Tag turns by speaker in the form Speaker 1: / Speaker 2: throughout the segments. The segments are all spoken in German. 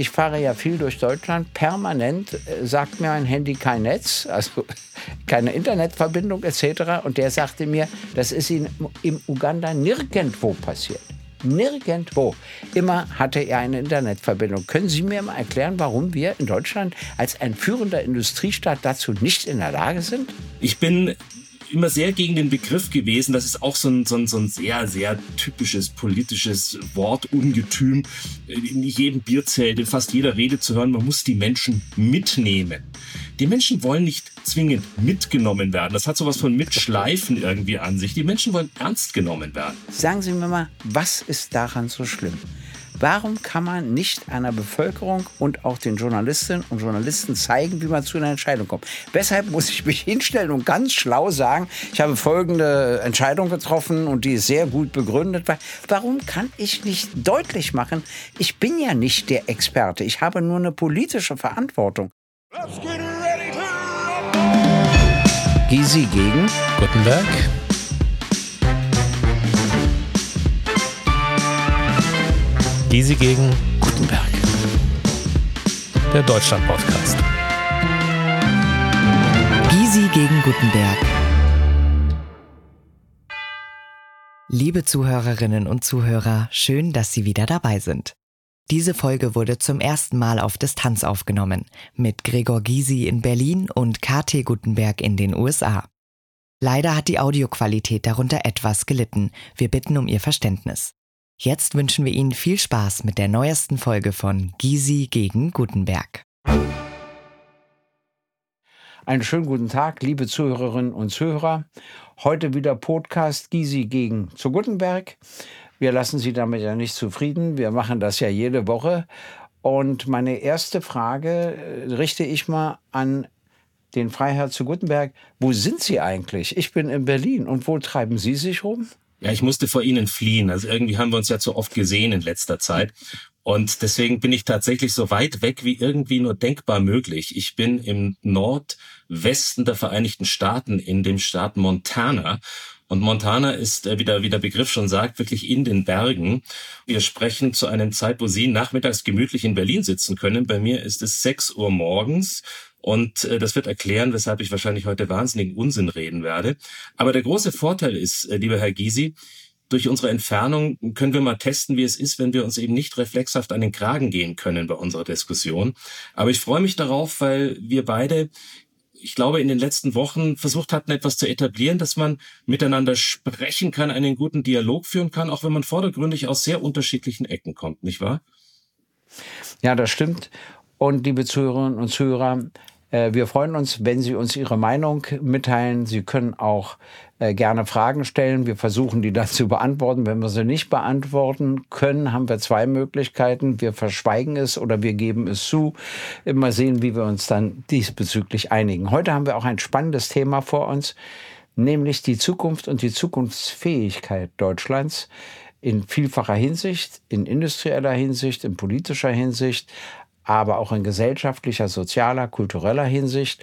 Speaker 1: ich fahre ja viel durch Deutschland. Permanent äh, sagt mir ein Handy kein Netz, also keine Internetverbindung etc. Und der sagte mir, das ist in, im Uganda nirgendwo passiert. Nirgendwo. Immer hatte er eine Internetverbindung. Können Sie mir mal erklären, warum wir in Deutschland als ein führender Industriestaat dazu nicht in der Lage sind?
Speaker 2: Ich bin immer sehr gegen den Begriff gewesen. Das ist auch so ein, so ein, so ein sehr, sehr typisches politisches Wortungetüm. In jedem Bierzelt, in fast jeder Rede zu hören, man muss die Menschen mitnehmen. Die Menschen wollen nicht zwingend mitgenommen werden. Das hat sowas von Mitschleifen irgendwie an sich. Die Menschen wollen ernst genommen werden.
Speaker 1: Sagen Sie mir mal, was ist daran so schlimm? Warum kann man nicht einer Bevölkerung und auch den Journalistinnen und Journalisten zeigen, wie man zu einer Entscheidung kommt? Weshalb muss ich mich hinstellen und ganz schlau sagen, ich habe folgende Entscheidung getroffen und die ist sehr gut begründet. Warum kann ich nicht deutlich machen, ich bin ja nicht der Experte, ich habe nur eine politische Verantwortung. Gysi gegen
Speaker 3: Gutenberg. Gysi gegen Gutenberg. Der Deutschland-Podcast.
Speaker 4: Gysi gegen Gutenberg. Liebe Zuhörerinnen und Zuhörer, schön, dass Sie wieder dabei sind. Diese Folge wurde zum ersten Mal auf Distanz aufgenommen, mit Gregor Gysi in Berlin und KT Gutenberg in den USA. Leider hat die Audioqualität darunter etwas gelitten. Wir bitten um Ihr Verständnis. Jetzt wünschen wir Ihnen viel Spaß mit der neuesten Folge von Gysi gegen Gutenberg.
Speaker 1: Einen schönen guten Tag, liebe Zuhörerinnen und Zuhörer. Heute wieder Podcast Gysi gegen zu Gutenberg. Wir lassen Sie damit ja nicht zufrieden. Wir machen das ja jede Woche. Und meine erste Frage äh, richte ich mal an den Freiherr zu Gutenberg. Wo sind Sie eigentlich? Ich bin in Berlin. Und wo treiben Sie sich rum?
Speaker 2: Ja, ich musste vor ihnen fliehen. Also irgendwie haben wir uns ja zu oft gesehen in letzter Zeit. Und deswegen bin ich tatsächlich so weit weg wie irgendwie nur denkbar möglich. Ich bin im Nordwesten der Vereinigten Staaten, in dem Staat Montana. Und Montana ist, äh, wie der, wie der Begriff schon sagt, wirklich in den Bergen. Wir sprechen zu einer Zeit, wo Sie nachmittags gemütlich in Berlin sitzen können. Bei mir ist es 6 Uhr morgens. Und äh, das wird erklären, weshalb ich wahrscheinlich heute wahnsinnigen Unsinn reden werde. Aber der große Vorteil ist, äh, lieber Herr Gysi, durch unsere Entfernung können wir mal testen, wie es ist, wenn wir uns eben nicht reflexhaft an den Kragen gehen können bei unserer Diskussion. Aber ich freue mich darauf, weil wir beide ich glaube, in den letzten Wochen versucht hatten, etwas zu etablieren, dass man miteinander sprechen kann, einen guten Dialog führen kann, auch wenn man vordergründig aus sehr unterschiedlichen Ecken kommt, nicht wahr?
Speaker 1: Ja, das stimmt. Und liebe Zuhörerinnen und Zuhörer, wir freuen uns, wenn Sie uns Ihre Meinung mitteilen. Sie können auch äh, gerne Fragen stellen. Wir versuchen, die dann zu beantworten. Wenn wir sie nicht beantworten können, haben wir zwei Möglichkeiten. Wir verschweigen es oder wir geben es zu. Mal sehen, wie wir uns dann diesbezüglich einigen. Heute haben wir auch ein spannendes Thema vor uns, nämlich die Zukunft und die Zukunftsfähigkeit Deutschlands in vielfacher Hinsicht, in industrieller Hinsicht, in politischer Hinsicht, aber auch in gesellschaftlicher, sozialer, kultureller Hinsicht.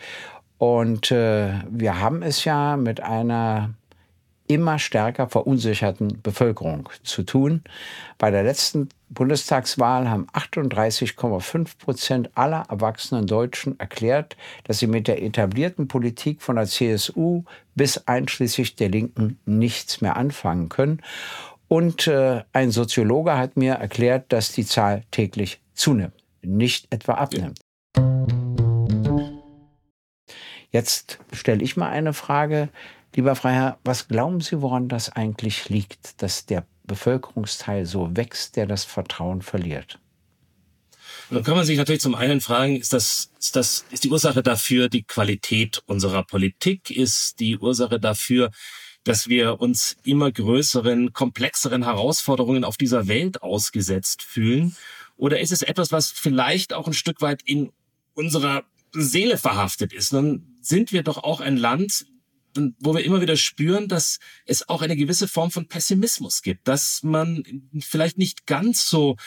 Speaker 1: Und äh, wir haben es ja mit einer immer stärker verunsicherten Bevölkerung zu tun. Bei der letzten Bundestagswahl haben 38,5 Prozent aller erwachsenen Deutschen erklärt, dass sie mit der etablierten Politik von der CSU bis einschließlich der Linken nichts mehr anfangen können. Und äh, ein Soziologe hat mir erklärt, dass die Zahl täglich zunimmt nicht etwa abnimmt. Jetzt stelle ich mal eine Frage. Lieber Freiherr, was glauben Sie, woran das eigentlich liegt, dass der Bevölkerungsteil so wächst, der das Vertrauen verliert?
Speaker 2: Nun kann man sich natürlich zum einen fragen, ist das, ist das, ist die Ursache dafür die Qualität unserer Politik? Ist die Ursache dafür, dass wir uns immer größeren, komplexeren Herausforderungen auf dieser Welt ausgesetzt fühlen? Oder ist es etwas, was vielleicht auch ein Stück weit in unserer Seele verhaftet ist? Dann sind wir doch auch ein Land, wo wir immer wieder spüren, dass es auch eine gewisse Form von Pessimismus gibt, dass man vielleicht nicht ganz so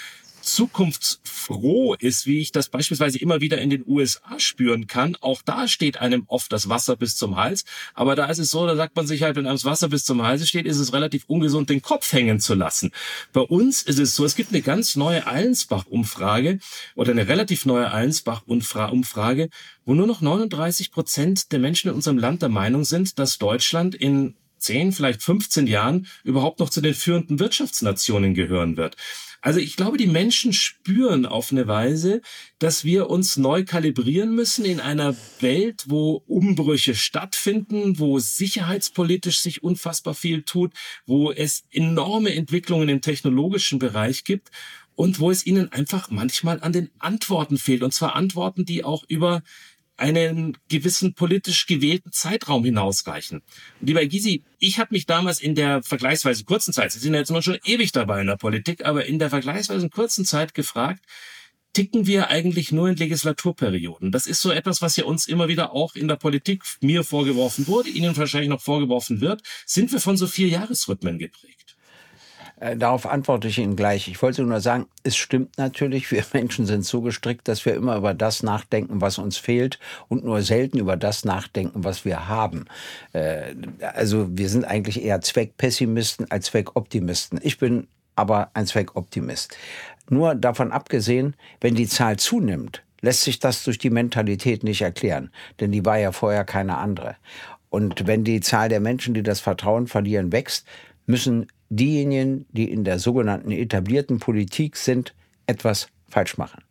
Speaker 2: zukunftsfroh roh ist, wie ich das beispielsweise immer wieder in den USA spüren kann. Auch da steht einem oft das Wasser bis zum Hals. Aber da ist es so, da sagt man sich halt, wenn einem das Wasser bis zum Hals steht, ist es relativ ungesund, den Kopf hängen zu lassen. Bei uns ist es so, es gibt eine ganz neue Allensbach-Umfrage oder eine relativ neue Allensbach-Umfrage, wo nur noch 39 Prozent der Menschen in unserem Land der Meinung sind, dass Deutschland in 10, vielleicht 15 Jahren überhaupt noch zu den führenden Wirtschaftsnationen gehören wird. Also ich glaube, die Menschen spüren auf eine Weise, dass wir uns neu kalibrieren müssen in einer Welt, wo Umbrüche stattfinden, wo sicherheitspolitisch sich unfassbar viel tut, wo es enorme Entwicklungen im technologischen Bereich gibt und wo es ihnen einfach manchmal an den Antworten fehlt. Und zwar Antworten, die auch über einen gewissen politisch gewählten Zeitraum hinausreichen. Lieber Gysi, ich habe mich damals in der vergleichsweise kurzen Zeit, Sie sind ja jetzt noch schon ewig dabei in der Politik, aber in der vergleichsweise kurzen Zeit gefragt, ticken wir eigentlich nur in Legislaturperioden. Das ist so etwas, was ja uns immer wieder auch in der Politik mir vorgeworfen wurde, Ihnen wahrscheinlich noch vorgeworfen wird. Sind wir von so vier Jahresrhythmen geprägt?
Speaker 1: Äh, darauf antworte ich Ihnen gleich. Ich wollte nur sagen, es stimmt natürlich, wir Menschen sind so gestrickt, dass wir immer über das nachdenken, was uns fehlt und nur selten über das nachdenken, was wir haben. Äh, also wir sind eigentlich eher Zweckpessimisten als Zweckoptimisten. Ich bin aber ein Zweckoptimist. Nur davon abgesehen, wenn die Zahl zunimmt, lässt sich das durch die Mentalität nicht erklären, denn die war ja vorher keine andere. Und wenn die Zahl der Menschen, die das Vertrauen verlieren, wächst, müssen diejenigen, die in der sogenannten etablierten Politik sind, etwas falsch machen.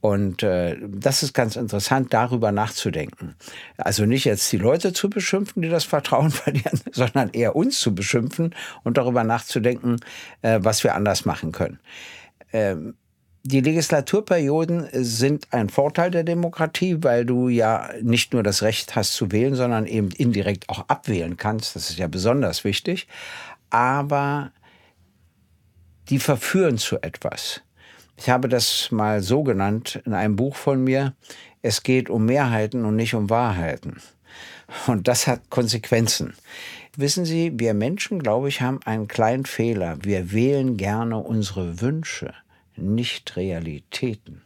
Speaker 1: Und äh, das ist ganz interessant, darüber nachzudenken. Also nicht jetzt die Leute zu beschimpfen, die das Vertrauen verlieren, sondern eher uns zu beschimpfen und darüber nachzudenken, äh, was wir anders machen können. Ähm, die Legislaturperioden sind ein Vorteil der Demokratie, weil du ja nicht nur das Recht hast zu wählen, sondern eben indirekt auch abwählen kannst. Das ist ja besonders wichtig aber die verführen zu etwas. Ich habe das mal so genannt in einem Buch von mir. Es geht um Mehrheiten und nicht um Wahrheiten. Und das hat Konsequenzen. Wissen Sie, wir Menschen, glaube ich, haben einen kleinen Fehler. Wir wählen gerne unsere Wünsche, nicht Realitäten.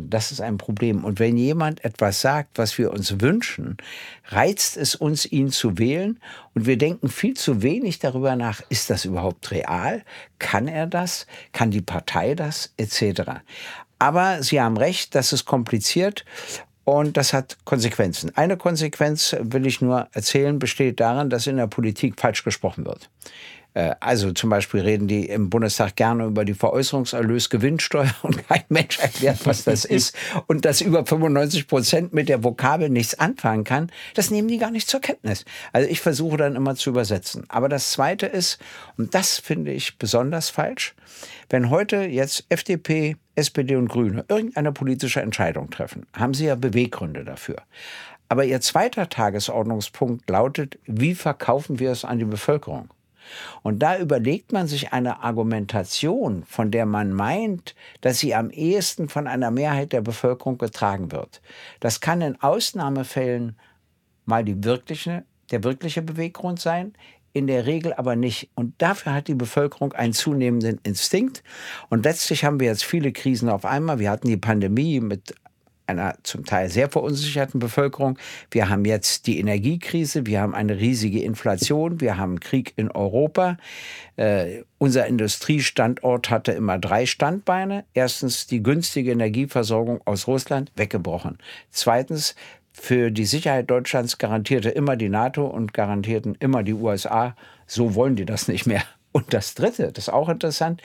Speaker 1: Und das ist ein Problem. Und wenn jemand etwas sagt, was wir uns wünschen, reizt es uns, ihn zu wählen. Und wir denken viel zu wenig darüber nach, ist das überhaupt real? Kann er das? Kann die Partei das? Etc. Aber Sie haben recht, das ist kompliziert. Und das hat Konsequenzen. Eine Konsequenz, will ich nur erzählen, besteht darin, dass in der Politik falsch gesprochen wird. Äh, also zum Beispiel reden die im Bundestag gerne über die Veräußerungserlösgewinnsteuer und kein Mensch erklärt, was das ist. Und dass über 95 Prozent mit der Vokabel nichts anfangen kann, das nehmen die gar nicht zur Kenntnis. Also ich versuche dann immer zu übersetzen. Aber das Zweite ist, und das finde ich besonders falsch, wenn heute jetzt FDP, SPD und Grüne irgendeine politische Entscheidung treffen, haben sie ja Beweggründe dafür. Aber ihr zweiter Tagesordnungspunkt lautet, wie verkaufen wir es an die Bevölkerung? Und da überlegt man sich eine Argumentation, von der man meint, dass sie am ehesten von einer Mehrheit der Bevölkerung getragen wird. Das kann in Ausnahmefällen mal die wirkliche, der wirkliche Beweggrund sein, in der Regel aber nicht. Und dafür hat die Bevölkerung einen zunehmenden Instinkt. Und letztlich haben wir jetzt viele Krisen auf einmal. Wir hatten die Pandemie mit einer zum Teil sehr verunsicherten Bevölkerung. Wir haben jetzt die Energiekrise, wir haben eine riesige Inflation, wir haben Krieg in Europa. Äh, unser Industriestandort hatte immer drei Standbeine. Erstens die günstige Energieversorgung aus Russland weggebrochen. Zweitens für die Sicherheit Deutschlands garantierte immer die NATO und garantierten immer die USA. So wollen die das nicht mehr. Und das Dritte, das ist auch interessant,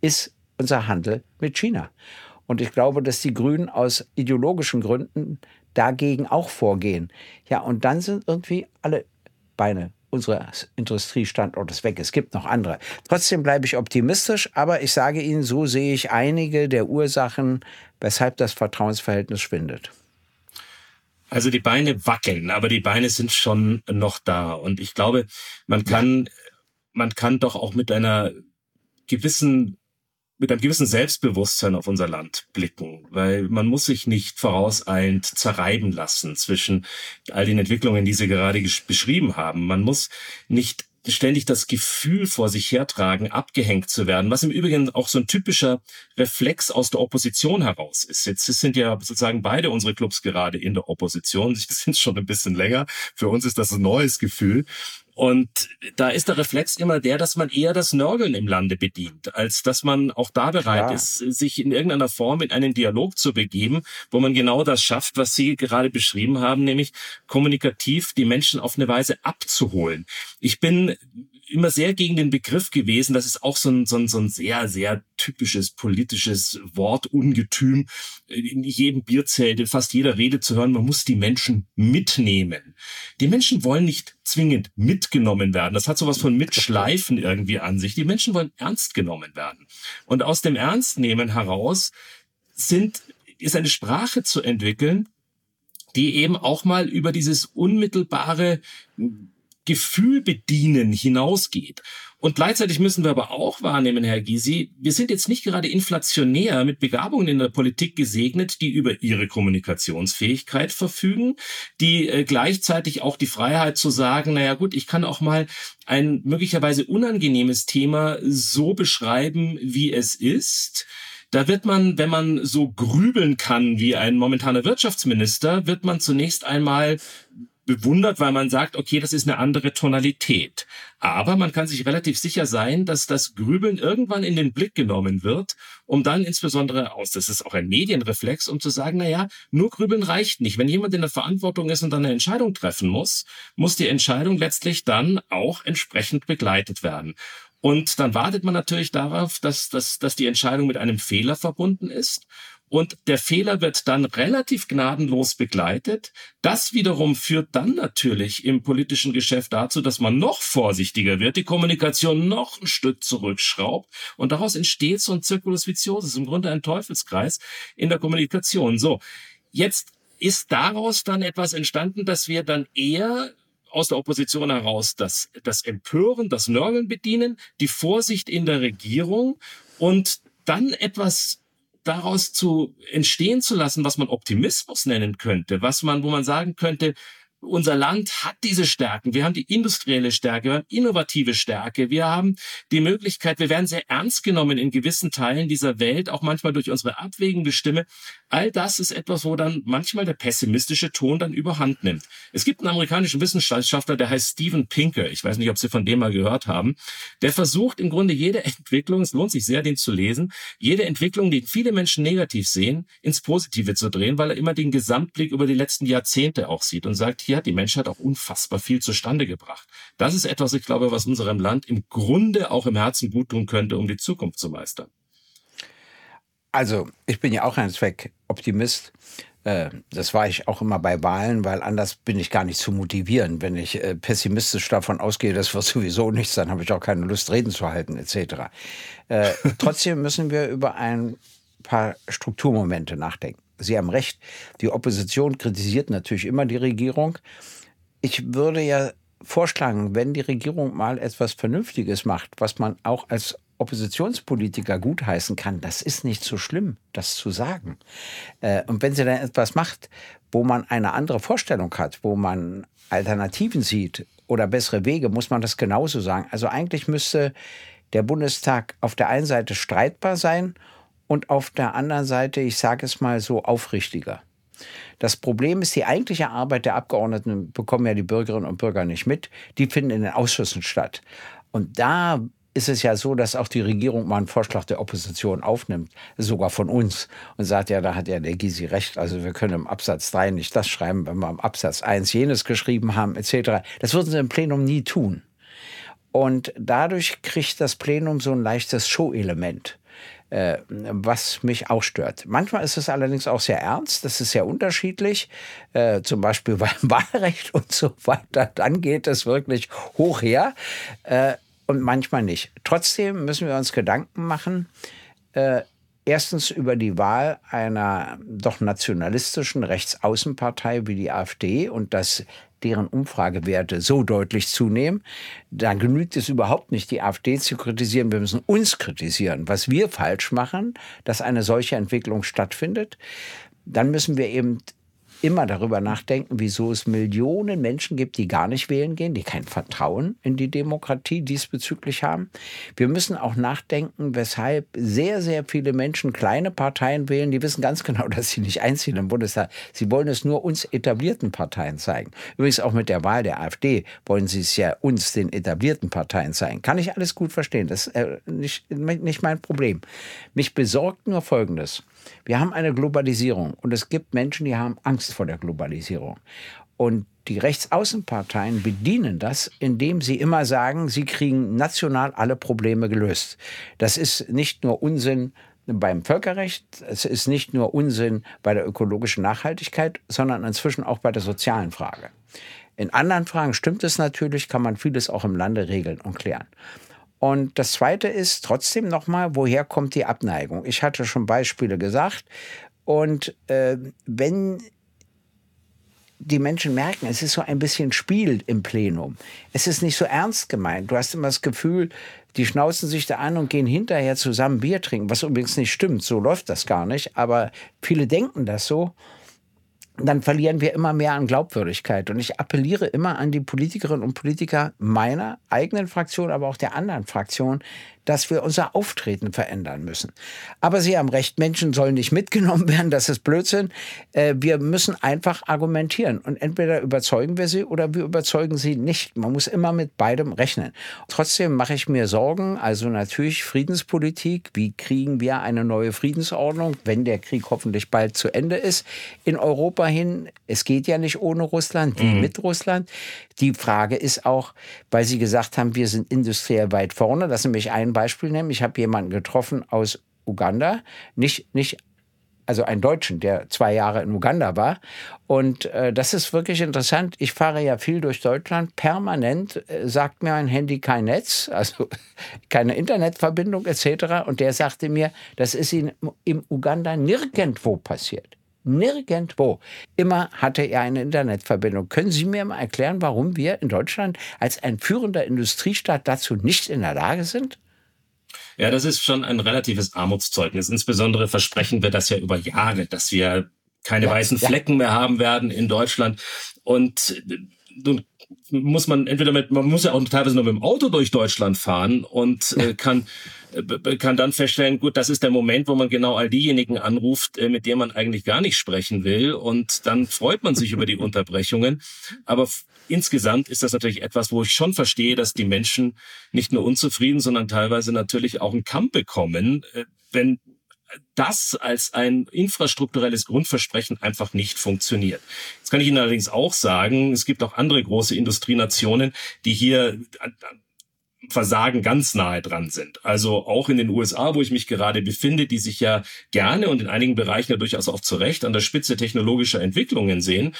Speaker 1: ist unser Handel mit China. Und ich glaube, dass die Grünen aus ideologischen Gründen dagegen auch vorgehen. Ja, und dann sind irgendwie alle Beine unseres Industriestandortes weg. Es gibt noch andere. Trotzdem bleibe ich optimistisch, aber ich sage Ihnen, so sehe ich einige der Ursachen, weshalb das Vertrauensverhältnis schwindet.
Speaker 2: Also die Beine wackeln, aber die Beine sind schon noch da. Und ich glaube, man kann, man kann doch auch mit einer gewissen mit einem gewissen Selbstbewusstsein auf unser Land blicken, weil man muss sich nicht vorauseilend zerreiben lassen zwischen all den Entwicklungen, die Sie gerade beschrieben haben. Man muss nicht ständig das Gefühl vor sich hertragen, abgehängt zu werden, was im Übrigen auch so ein typischer Reflex aus der Opposition heraus ist. Jetzt sind ja sozusagen beide unsere Clubs gerade in der Opposition. Sie sind schon ein bisschen länger. Für uns ist das ein neues Gefühl. Und da ist der Reflex immer der, dass man eher das Nörgeln im Lande bedient, als dass man auch da bereit Klar. ist, sich in irgendeiner Form in einen Dialog zu begeben, wo man genau das schafft, was Sie gerade beschrieben haben, nämlich kommunikativ die Menschen auf eine Weise abzuholen. Ich bin immer sehr gegen den Begriff gewesen. Das ist auch so ein, so ein, so ein sehr, sehr typisches politisches Wortungetüm. In jedem Bierzelt, in fast jeder Rede zu hören, man muss die Menschen mitnehmen. Die Menschen wollen nicht zwingend mitgenommen werden. Das hat sowas von Mitschleifen irgendwie an sich. Die Menschen wollen ernst genommen werden. Und aus dem Ernstnehmen heraus sind, ist eine Sprache zu entwickeln, die eben auch mal über dieses unmittelbare Gefühl bedienen hinausgeht. Und gleichzeitig müssen wir aber auch wahrnehmen, Herr Gysi, wir sind jetzt nicht gerade inflationär mit Begabungen in der Politik gesegnet, die über ihre Kommunikationsfähigkeit verfügen, die äh, gleichzeitig auch die Freiheit zu sagen, naja gut, ich kann auch mal ein möglicherweise unangenehmes Thema so beschreiben, wie es ist. Da wird man, wenn man so grübeln kann wie ein momentaner Wirtschaftsminister, wird man zunächst einmal bewundert, weil man sagt, okay, das ist eine andere Tonalität. Aber man kann sich relativ sicher sein, dass das Grübeln irgendwann in den Blick genommen wird, um dann insbesondere aus, das ist auch ein Medienreflex, um zu sagen, na ja, nur Grübeln reicht nicht. Wenn jemand in der Verantwortung ist und dann eine Entscheidung treffen muss, muss die Entscheidung letztlich dann auch entsprechend begleitet werden. Und dann wartet man natürlich darauf, dass, dass, dass die Entscheidung mit einem Fehler verbunden ist. Und der Fehler wird dann relativ gnadenlos begleitet. Das wiederum führt dann natürlich im politischen Geschäft dazu, dass man noch vorsichtiger wird, die Kommunikation noch ein Stück zurückschraubt. Und daraus entsteht so ein Circulus viciosus, im Grunde ein Teufelskreis in der Kommunikation. So, jetzt ist daraus dann etwas entstanden, dass wir dann eher aus der Opposition heraus das, das Empören, das Nörgeln bedienen, die Vorsicht in der Regierung und dann etwas daraus zu entstehen zu lassen, was man Optimismus nennen könnte, was man, wo man sagen könnte, unser Land hat diese Stärken. Wir haben die industrielle Stärke, wir haben innovative Stärke, wir haben die Möglichkeit, wir werden sehr ernst genommen in gewissen Teilen dieser Welt, auch manchmal durch unsere abwägende Stimme. All das ist etwas, wo dann manchmal der pessimistische Ton dann überhand nimmt. Es gibt einen amerikanischen Wissenschaftler, der heißt Steven Pinker. Ich weiß nicht, ob Sie von dem mal gehört haben. Der versucht im Grunde jede Entwicklung, es lohnt sich sehr, den zu lesen, jede Entwicklung, die viele Menschen negativ sehen, ins Positive zu drehen, weil er immer den Gesamtblick über die letzten Jahrzehnte auch sieht und sagt, hier hat die Menschheit auch unfassbar viel zustande gebracht. Das ist etwas, ich glaube, was unserem Land im Grunde auch im Herzen gut tun könnte, um die Zukunft zu meistern.
Speaker 1: Also, ich bin ja auch ein Zweckoptimist. Äh, das war ich auch immer bei Wahlen, weil anders bin ich gar nicht zu motivieren. Wenn ich äh, pessimistisch davon ausgehe, das wird sowieso nichts, dann habe ich auch keine Lust, Reden zu halten, etc. Äh, trotzdem müssen wir über ein paar Strukturmomente nachdenken. Sie haben recht, die Opposition kritisiert natürlich immer die Regierung. Ich würde ja vorschlagen, wenn die Regierung mal etwas Vernünftiges macht, was man auch als Oppositionspolitiker gutheißen kann, das ist nicht so schlimm, das zu sagen. Äh, und wenn sie dann etwas macht, wo man eine andere Vorstellung hat, wo man Alternativen sieht oder bessere Wege, muss man das genauso sagen. Also eigentlich müsste der Bundestag auf der einen Seite streitbar sein und auf der anderen Seite, ich sage es mal so, aufrichtiger. Das Problem ist, die eigentliche Arbeit der Abgeordneten bekommen ja die Bürgerinnen und Bürger nicht mit. Die finden in den Ausschüssen statt. Und da ist es ja so, dass auch die Regierung mal einen Vorschlag der Opposition aufnimmt, sogar von uns, und sagt, ja, da hat ja der Gysi recht, also wir können im Absatz 3 nicht das schreiben, wenn wir im Absatz 1 jenes geschrieben haben, etc. Das würden sie im Plenum nie tun. Und dadurch kriegt das Plenum so ein leichtes Show-Element äh, was mich auch stört. Manchmal ist es allerdings auch sehr ernst, das ist sehr unterschiedlich, äh, zum Beispiel beim Wahlrecht und so weiter. Dann geht es wirklich hoch her. Äh, und manchmal nicht. Trotzdem müssen wir uns Gedanken machen, äh, erstens über die Wahl einer doch nationalistischen Rechtsaußenpartei wie die AfD und dass deren Umfragewerte so deutlich zunehmen, dann genügt es überhaupt nicht, die AfD zu kritisieren. Wir müssen uns kritisieren, was wir falsch machen, dass eine solche Entwicklung stattfindet. Dann müssen wir eben immer darüber nachdenken, wieso es Millionen Menschen gibt, die gar nicht wählen gehen, die kein Vertrauen in die Demokratie diesbezüglich haben. Wir müssen auch nachdenken, weshalb sehr, sehr viele Menschen kleine Parteien wählen. Die wissen ganz genau, dass sie nicht einziehen im Bundestag. Sie wollen es nur uns etablierten Parteien zeigen. Übrigens auch mit der Wahl der AfD wollen sie es ja uns, den etablierten Parteien zeigen. Kann ich alles gut verstehen. Das ist äh, nicht, nicht mein Problem. Mich besorgt nur Folgendes. Wir haben eine Globalisierung und es gibt Menschen, die haben Angst vor der Globalisierung. Und die Rechtsaußenparteien bedienen das, indem sie immer sagen, sie kriegen national alle Probleme gelöst. Das ist nicht nur Unsinn beim Völkerrecht, es ist nicht nur Unsinn bei der ökologischen Nachhaltigkeit, sondern inzwischen auch bei der sozialen Frage. In anderen Fragen stimmt es natürlich, kann man vieles auch im Lande regeln und klären. Und das Zweite ist trotzdem nochmal, woher kommt die Abneigung? Ich hatte schon Beispiele gesagt. Und äh, wenn die Menschen merken, es ist so ein bisschen Spiel im Plenum. Es ist nicht so ernst gemeint. Du hast immer das Gefühl, die schnauzen sich da an und gehen hinterher zusammen Bier trinken, was übrigens nicht stimmt. So läuft das gar nicht. Aber viele denken das so dann verlieren wir immer mehr an Glaubwürdigkeit. Und ich appelliere immer an die Politikerinnen und Politiker meiner eigenen Fraktion, aber auch der anderen Fraktion, dass wir unser Auftreten verändern müssen. Aber Sie haben recht, Menschen sollen nicht mitgenommen werden, das ist Blödsinn. Äh, wir müssen einfach argumentieren und entweder überzeugen wir sie oder wir überzeugen sie nicht. Man muss immer mit beidem rechnen. Trotzdem mache ich mir Sorgen, also natürlich Friedenspolitik, wie kriegen wir eine neue Friedensordnung, wenn der Krieg hoffentlich bald zu Ende ist, in Europa hin. Es geht ja nicht ohne Russland, wie mhm. mit Russland. Die Frage ist auch, weil Sie gesagt haben, wir sind industriell weit vorne, lassen Sie mich ein Beispiel nehmen. Ich habe jemanden getroffen aus Uganda, nicht, nicht also einen Deutschen, der zwei Jahre in Uganda war. Und äh, das ist wirklich interessant. Ich fahre ja viel durch Deutschland. Permanent äh, sagt mir mein Handy kein Netz, also keine Internetverbindung etc. Und der sagte mir, das ist in, im Uganda nirgendwo passiert. Nirgendwo. Immer hatte er eine Internetverbindung. Können Sie mir mal erklären, warum wir in Deutschland als ein führender Industriestaat dazu nicht in der Lage sind?
Speaker 2: Ja, das ist schon ein relatives Armutszeugnis. Insbesondere versprechen wir das ja über Jahre, dass wir keine ja, weißen Flecken ja. mehr haben werden in Deutschland. Und nun muss man entweder mit, man muss ja auch teilweise nur mit dem Auto durch Deutschland fahren und äh, kann äh, kann dann feststellen, gut, das ist der Moment, wo man genau all diejenigen anruft, äh, mit denen man eigentlich gar nicht sprechen will. Und dann freut man sich über die Unterbrechungen. Aber insgesamt ist das natürlich etwas, wo ich schon verstehe, dass die Menschen nicht nur unzufrieden, sondern teilweise natürlich auch einen Kampf bekommen, äh, wenn das als ein infrastrukturelles Grundversprechen einfach nicht funktioniert. Jetzt kann ich Ihnen allerdings auch sagen, es gibt auch andere große Industrienationen, die hier Versagen ganz nahe dran sind. Also auch in den USA, wo ich mich gerade befinde, die sich ja gerne und in einigen Bereichen ja durchaus auch zu Recht an der Spitze technologischer Entwicklungen sehen,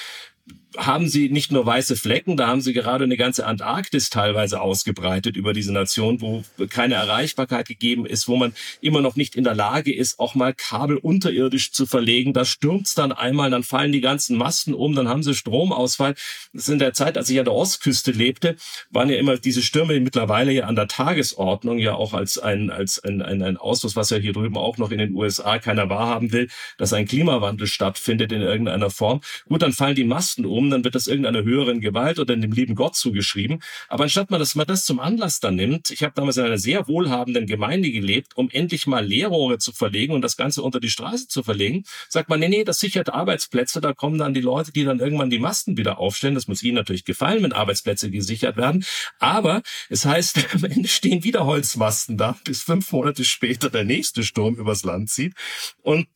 Speaker 2: haben sie nicht nur weiße Flecken, da haben sie gerade eine ganze Antarktis teilweise ausgebreitet über diese Nation, wo keine Erreichbarkeit gegeben ist, wo man immer noch nicht in der Lage ist, auch mal Kabel unterirdisch zu verlegen. Da stürmt's dann einmal, dann fallen die ganzen Masten um, dann haben sie Stromausfall. Das ist in der Zeit, als ich an der Ostküste lebte, waren ja immer diese Stürme mittlerweile ja an der Tagesordnung, ja auch als ein, als ein, ein, ein Ausfluss, was ja hier drüben auch noch in den USA keiner wahrhaben will, dass ein Klimawandel stattfindet in irgendeiner Form. Gut, dann fallen die Masten um, dann wird das irgendeiner höheren Gewalt oder dem lieben Gott zugeschrieben. Aber anstatt man, dass man das zum Anlass dann nimmt, ich habe damals in einer sehr wohlhabenden Gemeinde gelebt, um endlich mal Leerrohre zu verlegen und das Ganze unter die Straße zu verlegen, sagt man, nee, nee, das sichert Arbeitsplätze, da kommen dann die Leute, die dann irgendwann die Masten wieder aufstellen. Das muss ihnen natürlich gefallen, wenn Arbeitsplätze gesichert werden. Aber es heißt, am Ende stehen wieder Holzmasten da, bis fünf Monate später der nächste Sturm übers Land zieht. Und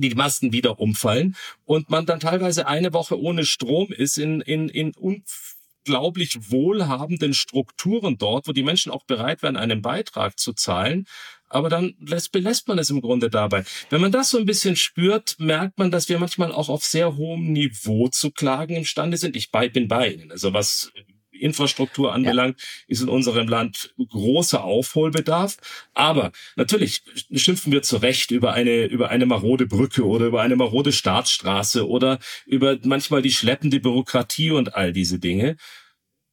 Speaker 2: die Masten wieder umfallen und man dann teilweise eine Woche ohne Strom ist in, in, in unglaublich wohlhabenden Strukturen dort, wo die Menschen auch bereit wären, einen Beitrag zu zahlen. Aber dann lässt, belässt man es im Grunde dabei. Wenn man das so ein bisschen spürt, merkt man, dass wir manchmal auch auf sehr hohem Niveau zu klagen imstande sind. Ich bin bei Ihnen. Also was Infrastruktur anbelangt, ja. ist in unserem Land großer Aufholbedarf. Aber natürlich schimpfen wir zu Recht über eine, über eine marode Brücke oder über eine marode Staatsstraße oder über manchmal die schleppende Bürokratie und all diese Dinge.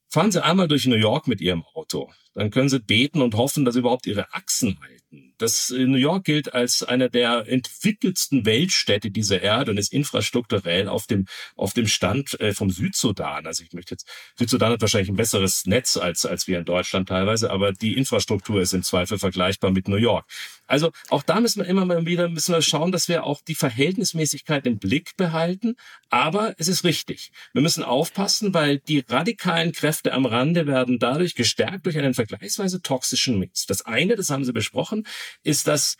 Speaker 2: Fahren Sie einmal durch New York mit Ihrem Auto. Dann können Sie beten und hoffen, dass überhaupt Ihre Achsen halten Das äh, New York gilt als einer der entwickeltsten Weltstädte dieser Erde und ist infrastrukturell auf dem auf dem Stand äh, vom Südsudan. Also ich möchte jetzt Südsudan hat wahrscheinlich ein besseres Netz als als wir in Deutschland teilweise, aber die Infrastruktur ist im Zweifel vergleichbar mit New York. Also auch da müssen wir immer mal wieder müssen wir schauen, dass wir auch die Verhältnismäßigkeit im Blick behalten. Aber es ist richtig. Wir müssen aufpassen, weil die radikalen Kräfte am Rande werden dadurch gestärkt durch einen vergleichsweise toxischen Mix. Das eine, das haben Sie besprochen, ist, dass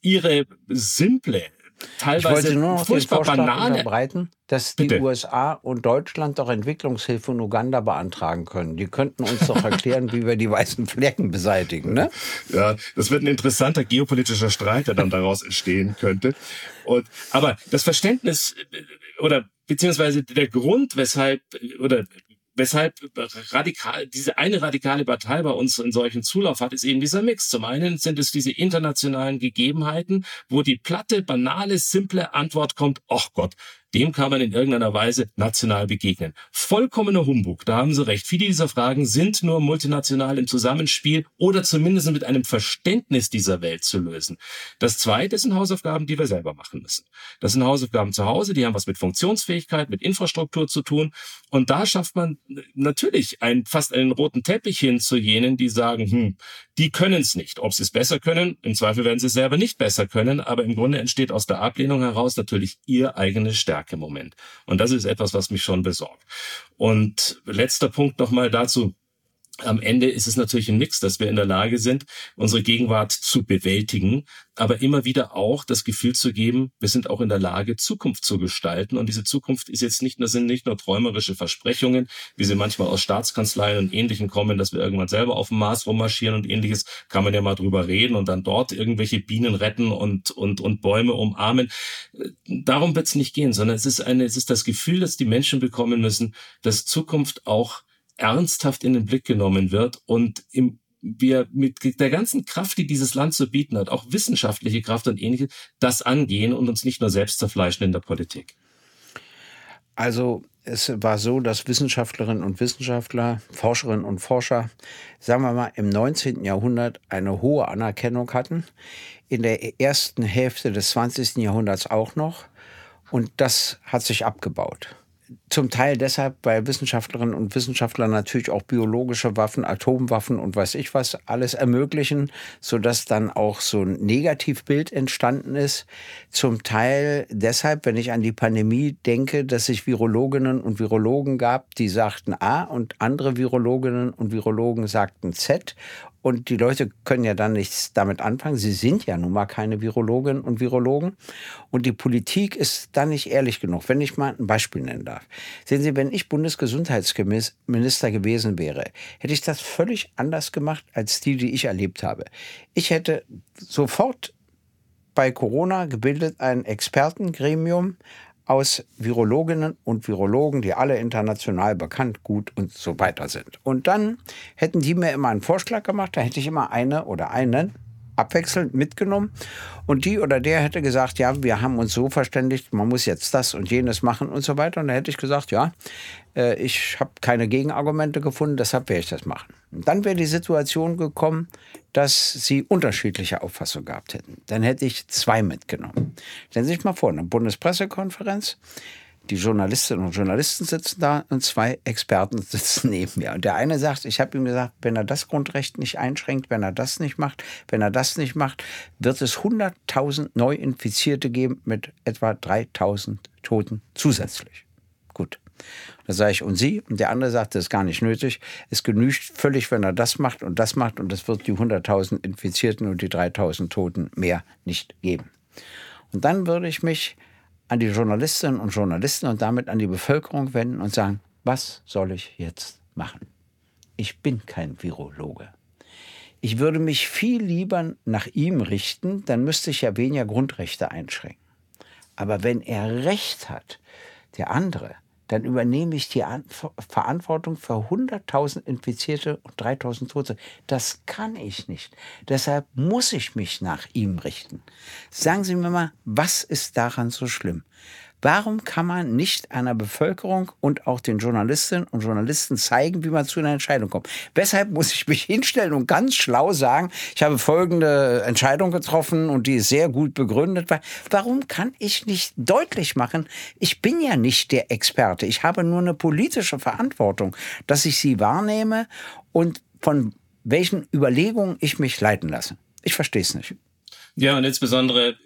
Speaker 2: ihre simple teilweise
Speaker 1: ich wollte nur noch den Vorschlag
Speaker 2: banale
Speaker 1: unterbreiten, dass die
Speaker 2: Bitte.
Speaker 1: USA und Deutschland doch Entwicklungshilfe in Uganda beantragen können. Die könnten uns doch erklären, wie wir die weißen Flecken beseitigen. Ne?
Speaker 2: Ja, das wird ein interessanter geopolitischer Streit, der dann daraus entstehen könnte. Und, aber das Verständnis äh, oder beziehungsweise der Grund, weshalb oder weshalb radikal, diese eine radikale Partei bei uns in solchen Zulauf hat, ist eben dieser Mix. Zum einen sind es diese internationalen Gegebenheiten, wo die platte, banale, simple Antwort kommt, ach Gott, dem kann man in irgendeiner Weise national begegnen. Vollkommener Humbug, da haben Sie recht. Viele dieser Fragen sind nur multinational im Zusammenspiel oder zumindest mit einem Verständnis dieser Welt zu lösen. Das zweite sind Hausaufgaben, die wir selber machen müssen. Das sind Hausaufgaben zu Hause, die haben was mit Funktionsfähigkeit, mit Infrastruktur zu tun. Und da schafft man natürlich einen, fast einen roten Teppich hin zu jenen, die sagen, hm, die können es nicht. Ob sie es besser können, im Zweifel werden sie es selber nicht besser können, aber im Grunde entsteht aus der Ablehnung heraus natürlich ihr eigenes Stärke im Moment. Und das ist etwas, was mich schon besorgt. Und letzter Punkt nochmal dazu am Ende ist es natürlich ein Mix, dass wir in der Lage sind, unsere Gegenwart zu bewältigen, aber immer wieder auch das Gefühl zu geben, wir sind auch in der Lage, Zukunft zu gestalten. Und diese Zukunft ist jetzt nicht nur, sind nicht nur träumerische Versprechungen, wie sie manchmal aus Staatskanzleien und Ähnlichem kommen, dass wir irgendwann selber auf dem Mars rummarschieren und ähnliches, kann man ja mal drüber reden und dann dort irgendwelche Bienen retten und, und, und Bäume umarmen. Darum wird es nicht gehen, sondern es ist eine, es ist das Gefühl, dass die Menschen bekommen müssen, dass Zukunft auch ernsthaft in den Blick genommen wird und im, wir mit der ganzen Kraft, die dieses Land zu bieten hat, auch wissenschaftliche Kraft und ähnliches, das angehen und uns nicht nur selbst zerfleischen in der Politik.
Speaker 1: Also es war so, dass Wissenschaftlerinnen und Wissenschaftler, Forscherinnen und Forscher, sagen wir mal, im 19. Jahrhundert eine hohe Anerkennung hatten, in der ersten Hälfte des 20. Jahrhunderts auch noch. Und das hat sich abgebaut. Zum Teil deshalb, weil Wissenschaftlerinnen und Wissenschaftler natürlich auch biologische Waffen, Atomwaffen und weiß ich was alles ermöglichen, sodass dann auch so ein Negativbild entstanden ist. Zum Teil deshalb, wenn ich an die Pandemie denke, dass es Virologinnen und Virologen gab, die sagten A und andere Virologinnen und Virologen sagten Z und die Leute können ja dann nichts damit anfangen. Sie sind ja nun mal keine Virologinnen und Virologen. Und die Politik ist dann nicht ehrlich genug. Wenn ich mal ein Beispiel nennen darf. Sehen Sie, wenn ich Bundesgesundheitsminister gewesen wäre, hätte ich das völlig anders gemacht als die, die ich erlebt habe. Ich hätte sofort bei Corona gebildet ein Expertengremium aus Virologinnen und Virologen, die alle international bekannt, gut und so weiter sind. Und dann hätten die mir immer einen Vorschlag gemacht, da hätte ich immer eine oder einen abwechselnd mitgenommen und die oder der hätte gesagt, ja, wir haben uns so verständigt, man muss jetzt das und jenes machen und so weiter. Und da hätte ich gesagt, ja, äh, ich habe keine Gegenargumente gefunden, deshalb werde ich das machen. Und dann wäre die Situation gekommen, dass sie unterschiedliche Auffassungen gehabt hätten. Dann hätte ich zwei mitgenommen. Stellen Sie sich mal vor, eine Bundespressekonferenz, die Journalistinnen und Journalisten sitzen da und zwei Experten sitzen neben mir. Und der eine sagt, ich habe ihm gesagt, wenn er das Grundrecht nicht einschränkt, wenn er das nicht macht, wenn er das nicht macht, wird es 100.000 Neuinfizierte geben mit etwa 3.000 Toten zusätzlich. Gut. Da sage ich, und Sie? Und der andere sagt, das ist gar nicht nötig. Es genügt völlig, wenn er das macht und das macht und es wird die 100.000 Infizierten und die 3.000 Toten mehr nicht geben. Und dann würde ich mich an die Journalistinnen und Journalisten und damit an die Bevölkerung wenden und sagen, was soll ich jetzt machen? Ich bin kein Virologe. Ich würde mich viel lieber nach ihm richten, dann müsste ich ja weniger Grundrechte einschränken. Aber wenn er Recht hat, der andere, dann übernehme ich die An Verantwortung für 100.000 Infizierte und 3.000 Tote. Das kann ich nicht. Deshalb muss ich mich nach ihm richten. Sagen Sie mir mal, was ist daran so schlimm? Warum kann man nicht einer Bevölkerung und auch den Journalistinnen und Journalisten zeigen, wie man zu einer Entscheidung kommt? Weshalb muss ich mich hinstellen und ganz schlau sagen, ich habe folgende Entscheidung getroffen und die ist sehr gut begründet. Warum kann ich nicht deutlich machen, ich bin ja nicht der Experte. Ich habe nur eine politische Verantwortung, dass ich sie wahrnehme und von welchen Überlegungen ich mich leiten lasse. Ich verstehe es nicht.
Speaker 2: Ja, und insbesondere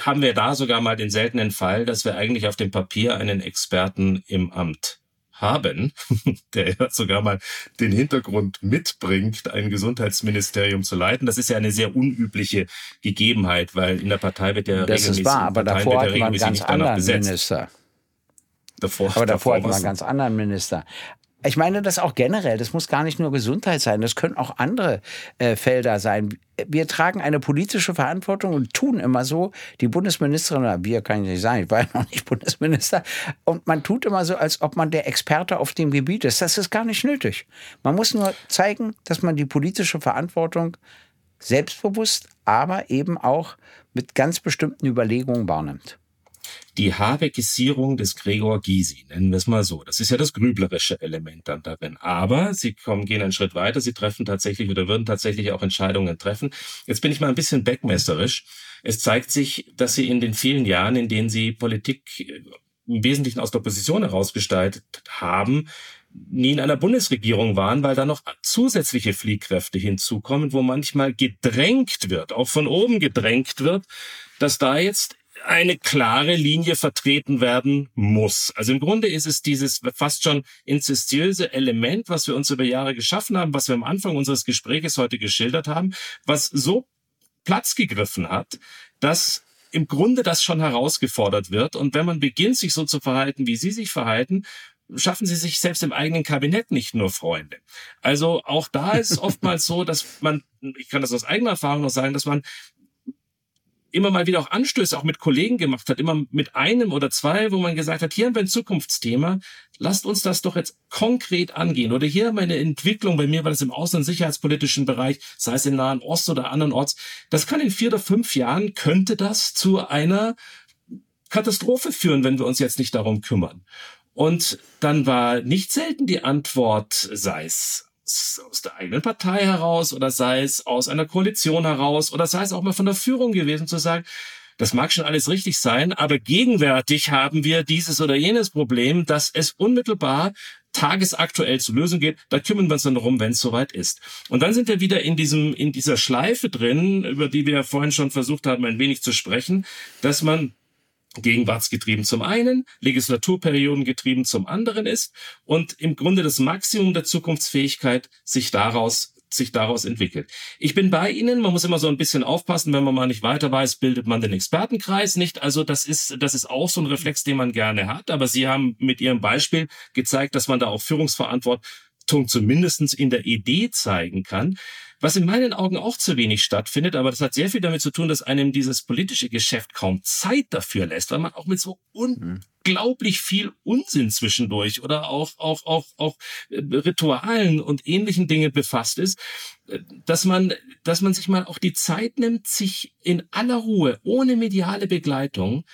Speaker 2: haben wir da sogar mal den seltenen Fall, dass wir eigentlich auf dem Papier einen Experten im Amt haben, der ja sogar mal den Hintergrund mitbringt, ein Gesundheitsministerium zu leiten. Das ist ja eine sehr unübliche Gegebenheit, weil in der Partei wird ja
Speaker 1: das regelmäßig, ist wahr, aber Parteien davor hat man ganz anderen Minister. Davor, aber davor, davor hatten wir einen ganz anderen Minister. Ich meine das auch generell. Das muss gar nicht nur Gesundheit sein. Das können auch andere äh, Felder sein. Wir tragen eine politische Verantwortung und tun immer so. Die Bundesministerin, oder wir kann ich nicht sagen, ich war ja noch nicht Bundesminister. Und man tut immer so, als ob man der Experte auf dem Gebiet ist. Das ist gar nicht nötig. Man muss nur zeigen, dass man die politische Verantwortung selbstbewusst, aber eben auch mit ganz bestimmten Überlegungen wahrnimmt
Speaker 2: die Habeckisierung des Gregor Gysi, nennen wir es mal so. Das ist ja das grüblerische Element dann darin. Aber sie kommen, gehen einen Schritt weiter, sie treffen tatsächlich oder würden tatsächlich auch Entscheidungen treffen. Jetzt bin ich mal ein bisschen backmesserisch. Es zeigt sich, dass sie in den vielen Jahren, in denen sie Politik äh, im Wesentlichen aus der Opposition herausgestaltet haben, nie in einer Bundesregierung waren, weil da noch zusätzliche Fliehkräfte hinzukommen, wo manchmal gedrängt wird, auch von oben gedrängt wird, dass da jetzt eine klare Linie vertreten werden muss. Also im Grunde ist es dieses fast schon inzestiöse Element, was wir uns über Jahre geschaffen haben, was wir am Anfang unseres Gespräches heute geschildert haben, was so Platz gegriffen hat, dass im Grunde das schon herausgefordert wird. Und wenn man beginnt, sich so zu verhalten, wie Sie sich verhalten, schaffen sie sich selbst im eigenen Kabinett nicht nur Freunde. Also auch da ist es oftmals so, dass man, ich kann das aus eigener Erfahrung noch sagen, dass man immer mal wieder auch Anstöße auch mit Kollegen gemacht hat, immer mit einem oder zwei, wo man gesagt hat, hier haben wir ein Zukunftsthema, lasst uns das doch jetzt konkret angehen. Oder hier haben wir eine Entwicklung, bei mir war das im Außen- und sicherheitspolitischen Bereich, sei es im Nahen Ost oder andernorts, das kann in vier oder fünf Jahren, könnte das zu einer Katastrophe führen, wenn wir uns jetzt nicht darum kümmern. Und dann war nicht selten die Antwort, sei es aus der eigenen Partei heraus oder sei es aus einer Koalition heraus oder sei es auch mal von der Führung gewesen zu sagen, das mag schon alles richtig sein, aber gegenwärtig haben wir dieses oder jenes Problem, dass es unmittelbar tagesaktuell zu lösen geht. Da kümmern wir uns dann darum, wenn es soweit ist. Und dann sind wir wieder in diesem, in dieser Schleife drin, über die wir vorhin schon versucht haben, ein wenig zu sprechen, dass man gegenwartsgetrieben zum einen, Legislaturperioden getrieben zum anderen ist und im Grunde das Maximum der Zukunftsfähigkeit sich daraus sich daraus entwickelt. Ich bin bei Ihnen, man muss immer so ein bisschen aufpassen, wenn man mal nicht weiter weiß, bildet man den Expertenkreis nicht. Also das ist, das ist auch so ein Reflex, den man gerne hat. Aber Sie haben mit Ihrem Beispiel gezeigt, dass man da auch Führungsverantwortung zumindestens in der Idee zeigen kann. Was in meinen Augen auch zu wenig stattfindet, aber das hat sehr viel damit zu tun, dass einem dieses politische Geschäft kaum Zeit dafür lässt, weil man auch mit so unglaublich viel Unsinn zwischendurch oder auch, auch, auch, auch äh, Ritualen und ähnlichen Dingen befasst ist, äh, dass man, dass man sich mal auch die Zeit nimmt, sich in aller Ruhe, ohne mediale Begleitung,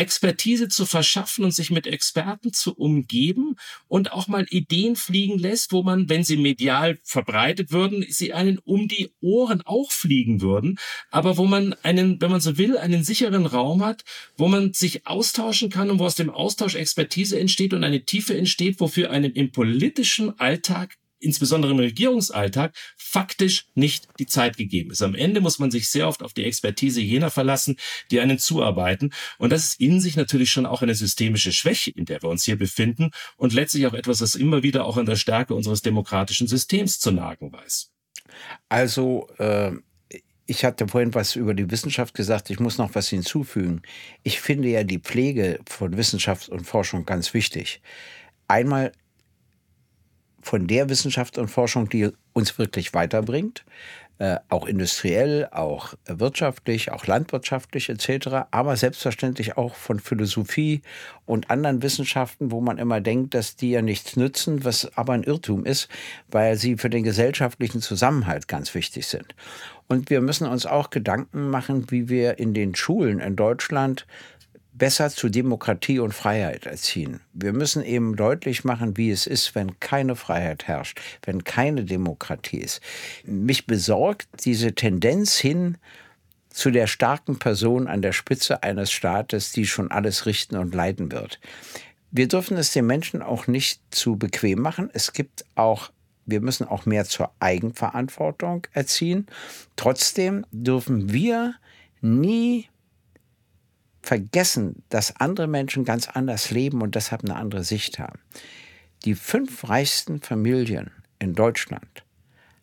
Speaker 2: Expertise zu verschaffen und sich mit Experten zu umgeben und auch mal Ideen fliegen lässt, wo man, wenn sie medial verbreitet würden, sie einen um die Ohren auch fliegen würden, aber wo man einen, wenn man so will, einen sicheren Raum hat, wo man sich austauschen kann und wo aus dem Austausch Expertise entsteht und eine Tiefe entsteht, wofür einen im politischen Alltag insbesondere im Regierungsalltag, faktisch nicht die Zeit gegeben ist. Am Ende muss man sich sehr oft auf die Expertise jener verlassen, die einen zuarbeiten. Und das ist in sich natürlich schon auch eine systemische Schwäche, in der wir uns hier befinden und letztlich auch etwas, das immer wieder auch an der Stärke unseres demokratischen Systems zu nagen weiß.
Speaker 1: Also, äh ich hatte vorhin was über die Wissenschaft gesagt, ich muss noch was hinzufügen. Ich finde ja die Pflege von Wissenschaft und Forschung ganz wichtig. Einmal von der Wissenschaft und Forschung, die uns wirklich weiterbringt, äh, auch industriell, auch wirtschaftlich, auch landwirtschaftlich etc., aber selbstverständlich auch von Philosophie und anderen Wissenschaften, wo man immer denkt, dass die ja nichts nützen, was aber ein Irrtum ist, weil sie für den gesellschaftlichen Zusammenhalt ganz wichtig sind. Und wir müssen uns auch Gedanken machen, wie wir in den Schulen in Deutschland besser zu Demokratie und Freiheit erziehen. Wir müssen eben deutlich machen, wie es ist, wenn keine Freiheit herrscht, wenn keine Demokratie ist. Mich besorgt diese Tendenz hin zu der starken Person an der Spitze eines Staates, die schon alles richten und leiten wird. Wir dürfen es den Menschen auch nicht zu bequem machen. Es gibt auch wir müssen auch mehr zur Eigenverantwortung erziehen. Trotzdem dürfen wir nie vergessen, dass andere Menschen ganz anders leben und deshalb eine andere Sicht haben. Die fünf reichsten Familien in Deutschland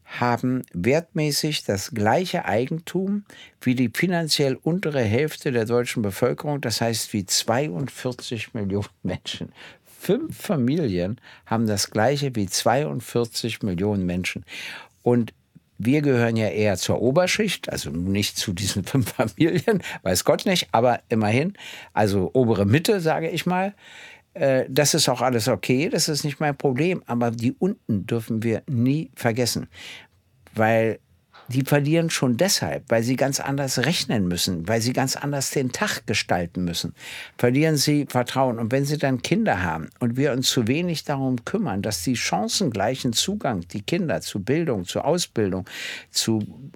Speaker 1: haben wertmäßig das gleiche Eigentum wie die finanziell untere Hälfte der deutschen Bevölkerung, das heißt wie 42 Millionen Menschen. Fünf Familien haben das gleiche wie 42 Millionen Menschen. Und wir gehören ja eher zur Oberschicht, also nicht zu diesen fünf Familien, weiß Gott nicht, aber immerhin, also obere Mitte, sage ich mal. Äh, das ist auch alles okay, das ist nicht mein Problem, aber die unten dürfen wir nie vergessen, weil die verlieren schon deshalb, weil sie ganz anders rechnen müssen, weil sie ganz anders den Tag gestalten müssen. Verlieren sie Vertrauen. Und wenn sie dann Kinder haben und wir uns zu wenig darum kümmern, dass die chancengleichen Zugang, die Kinder zu Bildung, zu Ausbildung, zu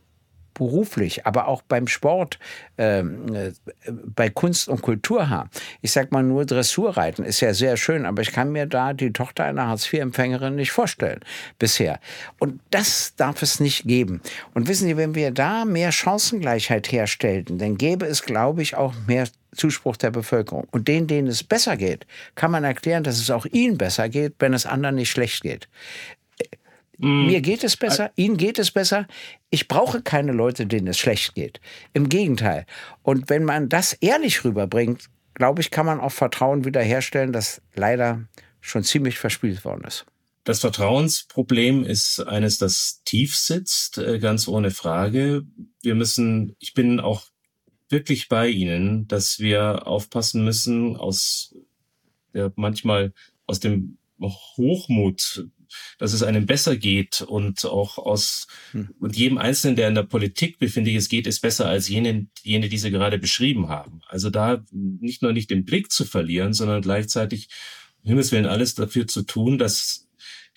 Speaker 1: beruflich, aber auch beim Sport, ähm, äh, bei Kunst und Kultur haben. Ich sag mal nur Dressurreiten ist ja sehr schön, aber ich kann mir da die Tochter einer Hartz-IV-Empfängerin nicht vorstellen bisher. Und das darf es nicht geben. Und wissen Sie, wenn wir da mehr Chancengleichheit herstellten, dann gäbe es, glaube ich, auch mehr Zuspruch der Bevölkerung. Und denen, denen es besser geht, kann man erklären, dass es auch ihnen besser geht, wenn es anderen nicht schlecht geht. Mm. Mir geht es besser, Ihnen geht es besser. Ich brauche keine Leute, denen es schlecht geht. Im Gegenteil. Und wenn man das ehrlich rüberbringt, glaube ich, kann man auch Vertrauen wiederherstellen, das leider schon ziemlich verspielt worden ist.
Speaker 2: Das Vertrauensproblem ist eines, das tief sitzt, äh, ganz ohne Frage. Wir müssen, ich bin auch wirklich bei Ihnen, dass wir aufpassen müssen, aus ja, manchmal aus dem Hochmut dass es einem besser geht und auch aus hm. und jedem Einzelnen, der in der Politik befinde ich, es geht es besser als jene, jene, die Sie gerade beschrieben haben. Also da nicht nur nicht den Blick zu verlieren, sondern gleichzeitig um Himmels Willen alles dafür zu tun, dass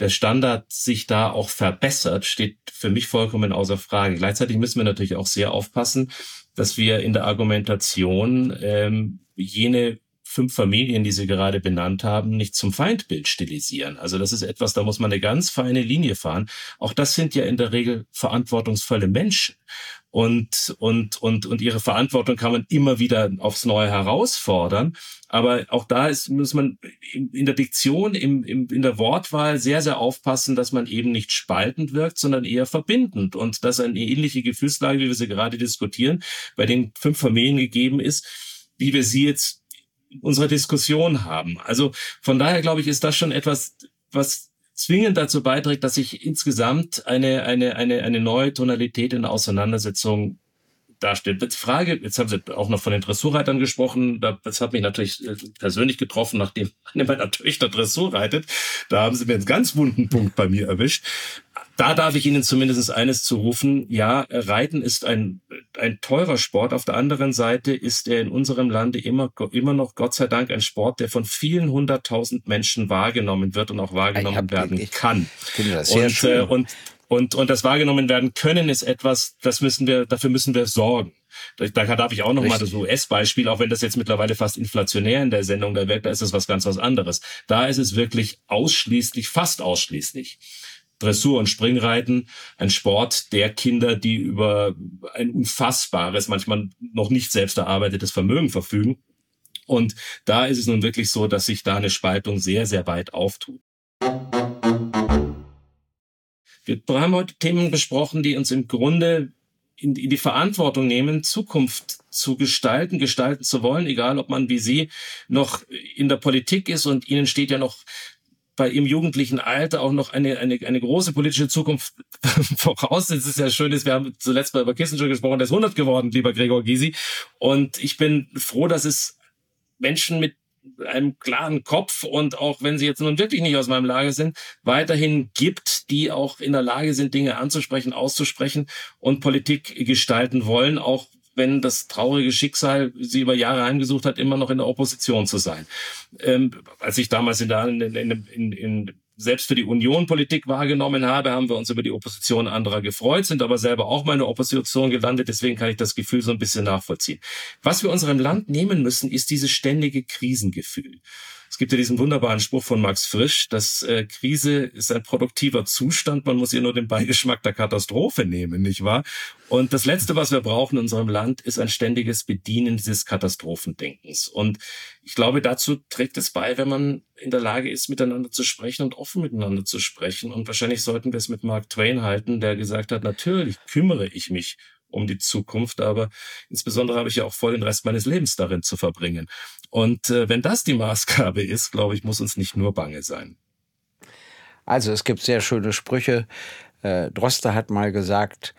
Speaker 2: der Standard sich da auch verbessert, steht für mich vollkommen außer Frage. Gleichzeitig müssen wir natürlich auch sehr aufpassen, dass wir in der Argumentation ähm, jene fünf Familien, die Sie gerade benannt haben, nicht zum Feindbild stilisieren. Also das ist etwas, da muss man eine ganz feine Linie fahren. Auch das sind ja in der Regel verantwortungsvolle Menschen. Und, und, und, und ihre Verantwortung kann man immer wieder aufs Neue herausfordern. Aber auch da ist, muss man in der Diktion, im, im, in der Wortwahl sehr, sehr aufpassen, dass man eben nicht spaltend wirkt, sondern eher verbindend. Und dass eine ähnliche Gefühlslage, wie wir sie gerade diskutieren, bei den fünf Familien gegeben ist, wie wir sie jetzt unserer Diskussion haben. Also von daher glaube ich, ist das schon etwas, was zwingend dazu beiträgt, dass sich insgesamt eine, eine, eine, eine neue Tonalität in der Auseinandersetzung darstellt. Die Frage, jetzt haben Sie auch noch von den Dressurreitern gesprochen, das hat mich natürlich äh, persönlich getroffen, nachdem eine meiner Töchter Dressur reitet. Da haben Sie mir einen ganz wunden Punkt bei mir erwischt da darf ich Ihnen zumindest eines zurufen. Ja, Reiten ist ein, ein teurer Sport. Auf der anderen Seite ist er in unserem Lande immer, immer noch, Gott sei Dank, ein Sport, der von vielen hunderttausend Menschen wahrgenommen wird und auch wahrgenommen hab, werden ich, kann.
Speaker 1: Ich das sehr
Speaker 2: und,
Speaker 1: schön.
Speaker 2: Äh, und, und, und das wahrgenommen werden können ist etwas, das müssen wir, dafür müssen wir sorgen. Da, da darf ich auch noch mal das US-Beispiel, auch wenn das jetzt mittlerweile fast inflationär in der Sendung der Welt, da ist es was ganz was anderes. Da ist es wirklich ausschließlich, fast ausschließlich Dressur- und Springreiten, ein Sport der Kinder, die über ein unfassbares, manchmal noch nicht selbst erarbeitetes Vermögen verfügen. Und da ist es nun wirklich so, dass sich da eine Spaltung sehr, sehr weit auftut. Wir haben heute Themen besprochen, die uns im Grunde in, die Verantwortung nehmen, Zukunft zu gestalten, gestalten zu wollen, egal ob man wie Sie noch in der Politik ist und Ihnen steht ja noch bei ihrem jugendlichen Alter auch noch eine, eine, eine große politische Zukunft voraus. Es ist ja schön, dass wir haben zuletzt mal über Kissinger gesprochen, der ist 100 geworden, lieber Gregor Gysi. Und ich bin froh, dass es Menschen mit einem klaren Kopf und auch wenn sie jetzt nun wirklich nicht aus meinem Lager sind, weiterhin gibt, die auch in der Lage sind, Dinge anzusprechen, auszusprechen und Politik gestalten wollen, auch wenn das traurige Schicksal sie über Jahre heimgesucht hat, immer noch in der Opposition zu sein. Ähm, als ich damals in der, in, in, in, selbst für die Union Politik wahrgenommen habe, haben wir uns über die Opposition anderer gefreut, sind aber selber auch mal in der Opposition gelandet. Deswegen kann ich das Gefühl so ein bisschen nachvollziehen. Was wir unserem Land nehmen müssen, ist dieses ständige Krisengefühl. Es gibt ja diesen wunderbaren Spruch von Max Frisch, dass äh, Krise ist ein produktiver Zustand, man muss ihr nur den Beigeschmack der Katastrophe nehmen, nicht wahr? Und das Letzte, was wir brauchen in unserem Land, ist ein ständiges Bedienen dieses Katastrophendenkens. Und ich glaube, dazu trägt es bei, wenn man in der Lage ist, miteinander zu sprechen und offen miteinander zu sprechen. Und wahrscheinlich sollten wir es mit Mark Twain halten, der gesagt hat, natürlich kümmere ich mich um die Zukunft, aber insbesondere habe ich ja auch voll den Rest meines Lebens darin zu verbringen. Und äh, wenn das die Maßgabe ist, glaube ich, muss uns nicht nur bange sein.
Speaker 1: Also es gibt sehr schöne Sprüche. Äh, Droste hat mal gesagt,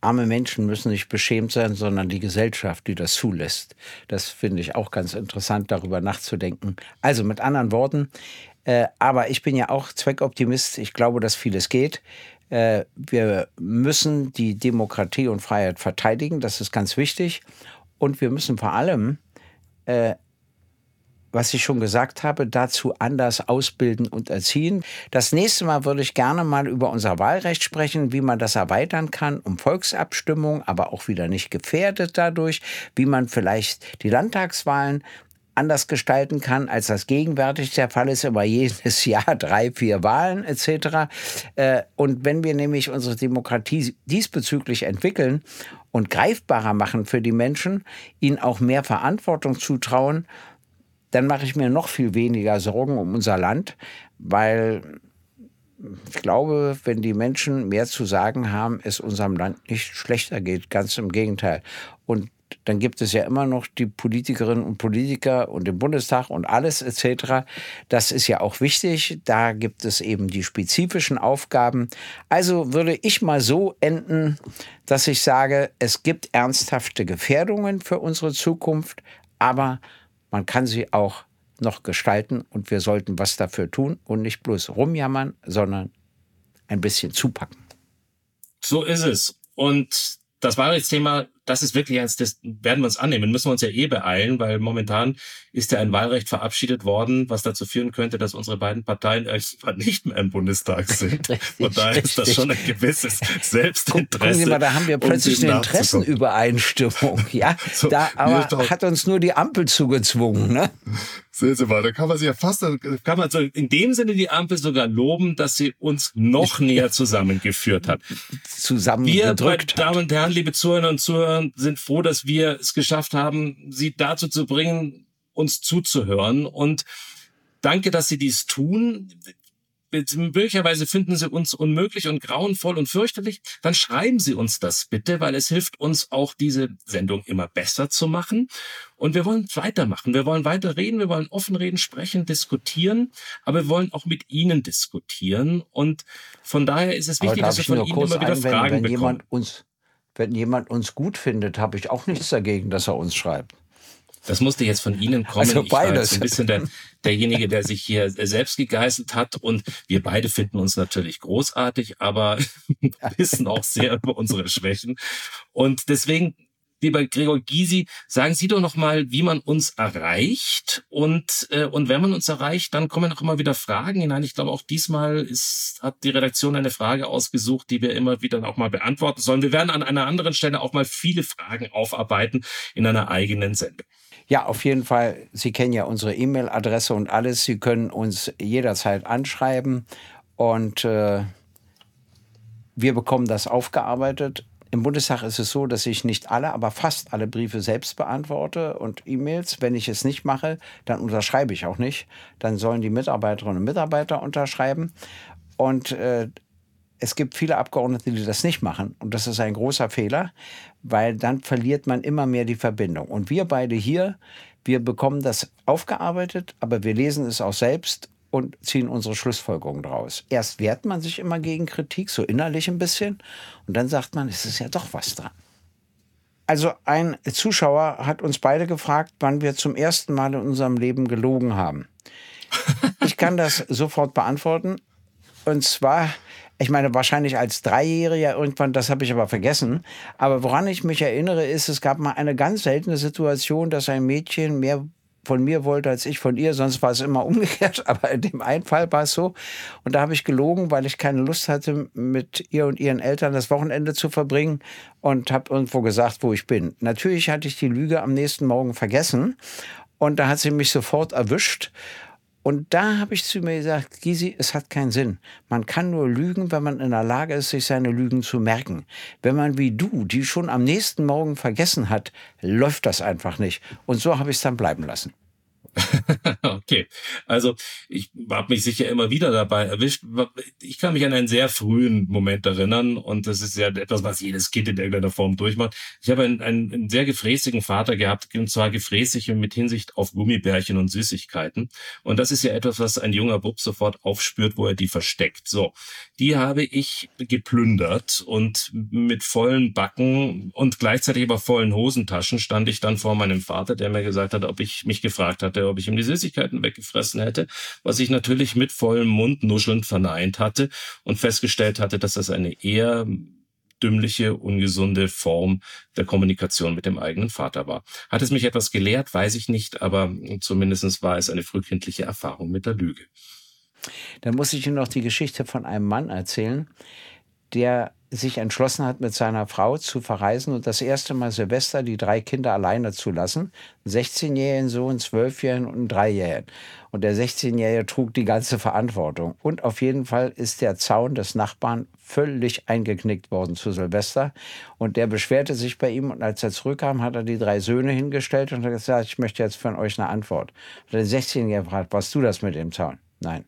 Speaker 1: arme Menschen müssen nicht beschämt sein, sondern die Gesellschaft, die das zulässt. Das finde ich auch ganz interessant, darüber nachzudenken. Also mit anderen Worten, äh, aber ich bin ja auch Zweckoptimist. Ich glaube, dass vieles geht. Äh, wir müssen die Demokratie und Freiheit verteidigen, das ist ganz wichtig. Und wir müssen vor allem, äh, was ich schon gesagt habe, dazu anders ausbilden und erziehen. Das nächste Mal würde ich gerne mal über unser Wahlrecht sprechen, wie man das erweitern kann um Volksabstimmung, aber auch wieder nicht gefährdet dadurch, wie man vielleicht die Landtagswahlen anders gestalten kann, als das gegenwärtig der Fall ist, über jedes Jahr drei, vier Wahlen etc. Äh, und wenn wir nämlich unsere Demokratie diesbezüglich entwickeln und greifbarer machen für die Menschen, ihnen auch mehr Verantwortung zutrauen, dann mache ich mir noch viel weniger Sorgen um unser Land, weil ich glaube, wenn die Menschen mehr zu sagen haben, es unserem Land nicht schlechter geht, ganz im Gegenteil. Und dann gibt es ja immer noch die Politikerinnen und Politiker und den Bundestag und alles etc. Das ist ja auch wichtig. Da gibt es eben die spezifischen Aufgaben. Also würde ich mal so enden, dass ich sage, es gibt ernsthafte Gefährdungen für unsere Zukunft, aber man kann sie auch noch gestalten und wir sollten was dafür tun und nicht bloß rumjammern, sondern ein bisschen zupacken.
Speaker 2: So ist es. Und das Wahlrechtsthema das ist wirklich eins, das werden wir uns annehmen, müssen wir uns ja eh beeilen, weil momentan ist ja ein Wahlrecht verabschiedet worden, was dazu führen könnte, dass unsere beiden Parteien irgendwann nicht mehr im Bundestag sind. richtig, Und da ist das schon ein gewisses Selbstinteresse.
Speaker 1: Gucken Sie mal, da haben wir plötzlich um eine Interessenübereinstimmung. Ja, so, da aber hat uns nur die Ampel zugezwungen. Ne?
Speaker 2: Sehen Sie mal, da kann man sich ja fast, kann man so in dem Sinne die Ampel sogar loben, dass sie uns noch näher zusammengeführt hat.
Speaker 1: Zusammengedrückt.
Speaker 2: Wir, Damen und Herren, liebe Zuhörer und Zuhörer, sind froh, dass wir es geschafft haben, Sie dazu zu bringen, uns zuzuhören. Und danke, dass Sie dies tun möglicherweise finden Sie uns unmöglich und grauenvoll und fürchterlich, dann schreiben Sie uns das bitte, weil es hilft uns auch diese Sendung immer besser zu machen. Und wir wollen weitermachen. Wir wollen weiter reden. Wir wollen offen reden, sprechen, diskutieren. Aber wir wollen auch mit Ihnen diskutieren. Und von daher ist es wichtig, dass wir von Ihnen immer wieder Fragen wenn
Speaker 1: bekommen. Jemand uns, wenn jemand uns gut findet, habe ich auch nichts dagegen, dass er uns schreibt.
Speaker 2: Das musste jetzt von Ihnen kommen.
Speaker 1: Also beides. Ich war jetzt
Speaker 2: ein bisschen der, derjenige, der sich hier selbst gegeißelt hat. Und wir beide finden uns natürlich großartig, aber wissen auch sehr über unsere Schwächen. Und deswegen lieber Gregor Gysi, sagen Sie doch noch mal, wie man uns erreicht und äh, und wenn man uns erreicht, dann kommen auch immer wieder Fragen hinein. Ich glaube, auch diesmal ist, hat die Redaktion eine Frage ausgesucht, die wir immer wieder auch mal beantworten sollen. Wir werden an einer anderen Stelle auch mal viele Fragen aufarbeiten in einer eigenen Sendung.
Speaker 1: Ja, auf jeden Fall. Sie kennen ja unsere E-Mail-Adresse und alles. Sie können uns jederzeit anschreiben und äh, wir bekommen das aufgearbeitet. Im Bundestag ist es so, dass ich nicht alle, aber fast alle Briefe selbst beantworte und E-Mails. Wenn ich es nicht mache, dann unterschreibe ich auch nicht. Dann sollen die Mitarbeiterinnen und Mitarbeiter unterschreiben. Und äh, es gibt viele Abgeordnete, die das nicht machen. Und das ist ein großer Fehler, weil dann verliert man immer mehr die Verbindung. Und wir beide hier, wir bekommen das aufgearbeitet, aber wir lesen es auch selbst und ziehen unsere Schlussfolgerungen daraus. Erst wehrt man sich immer gegen Kritik, so innerlich ein bisschen, und dann sagt man, es ist ja doch was dran. Also ein Zuschauer hat uns beide gefragt, wann wir zum ersten Mal in unserem Leben gelogen haben. Ich kann das sofort beantworten. Und zwar Ich meine, wahrscheinlich als Dreijähriger irgendwann, das habe ich aber vergessen. Aber woran ich mich erinnere, ist, es gab mal eine ganz seltene Situation, dass ein Mädchen mehr von mir wollte als ich von ihr, sonst war es immer umgekehrt, aber in dem einen Fall war es so. Und da habe ich gelogen, weil ich keine Lust hatte, mit ihr und ihren Eltern das Wochenende zu verbringen und habe irgendwo gesagt, wo ich bin. Natürlich hatte ich die Lüge am nächsten Morgen vergessen und da hat sie mich sofort erwischt. Und da habe ich zu mir gesagt, Gysi, es hat keinen Sinn. Man kann nur lügen, wenn man in der Lage ist, sich seine Lügen zu merken. Wenn man wie du, die schon am nächsten Morgen vergessen hat, läuft das einfach nicht. Und so habe ich es dann bleiben lassen.
Speaker 2: okay, also ich habe mich sicher immer wieder dabei erwischt. Ich kann mich an einen sehr frühen Moment erinnern und das ist ja etwas, was jedes Kind in irgendeiner Form durchmacht. Ich habe einen, einen, einen sehr gefräßigen Vater gehabt, und zwar gefräßig mit Hinsicht auf Gummibärchen und Süßigkeiten. Und das ist ja etwas, was ein junger Bub sofort aufspürt, wo er die versteckt. So, die habe ich geplündert und mit vollen Backen und gleichzeitig aber vollen Hosentaschen stand ich dann vor meinem Vater, der mir gesagt hat, ob ich mich gefragt hatte, ob ich ihm die Süßigkeiten weggefressen hätte, was ich natürlich mit vollem Mund nuschelnd verneint hatte und festgestellt hatte, dass das eine eher dümmliche, ungesunde Form der Kommunikation mit dem eigenen Vater war. Hat es mich etwas gelehrt, weiß ich nicht, aber zumindest war es eine frühkindliche Erfahrung mit der Lüge.
Speaker 1: Dann muss ich Ihnen noch die Geschichte von einem Mann erzählen, der sich entschlossen hat, mit seiner Frau zu verreisen und das erste Mal Silvester die drei Kinder alleine zu lassen. 16-jährigen Sohn, 12-jährigen und 3-jährigen. Und der 16-jährige trug die ganze Verantwortung. Und auf jeden Fall ist der Zaun des Nachbarn völlig eingeknickt worden zu Silvester. Und der beschwerte sich bei ihm und als er zurückkam, hat er die drei Söhne hingestellt und hat gesagt, ich möchte jetzt von euch eine Antwort. Und der 16-jährige gefragt, was du das mit dem Zaun? Nein.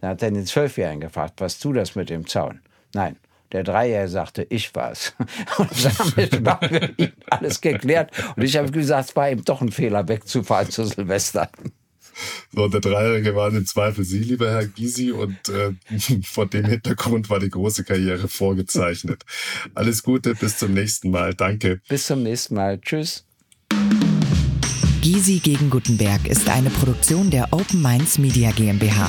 Speaker 1: Dann hat er den 12-jährigen gefragt, was du das mit dem Zaun? Nein. Der Dreier sagte, ich war's. Und damit war für ihn alles geklärt. Und ich habe gesagt, es war eben doch ein Fehler, wegzufahren zu Silvester.
Speaker 5: So, und der Dreijährige war im Zweifel Sie, lieber Herr Gysi, und äh, vor dem Hintergrund war die große Karriere vorgezeichnet. Alles Gute, bis zum nächsten Mal. Danke.
Speaker 1: Bis zum nächsten Mal. Tschüss.
Speaker 4: Gysi gegen Gutenberg ist eine Produktion der Open Minds Media GmbH.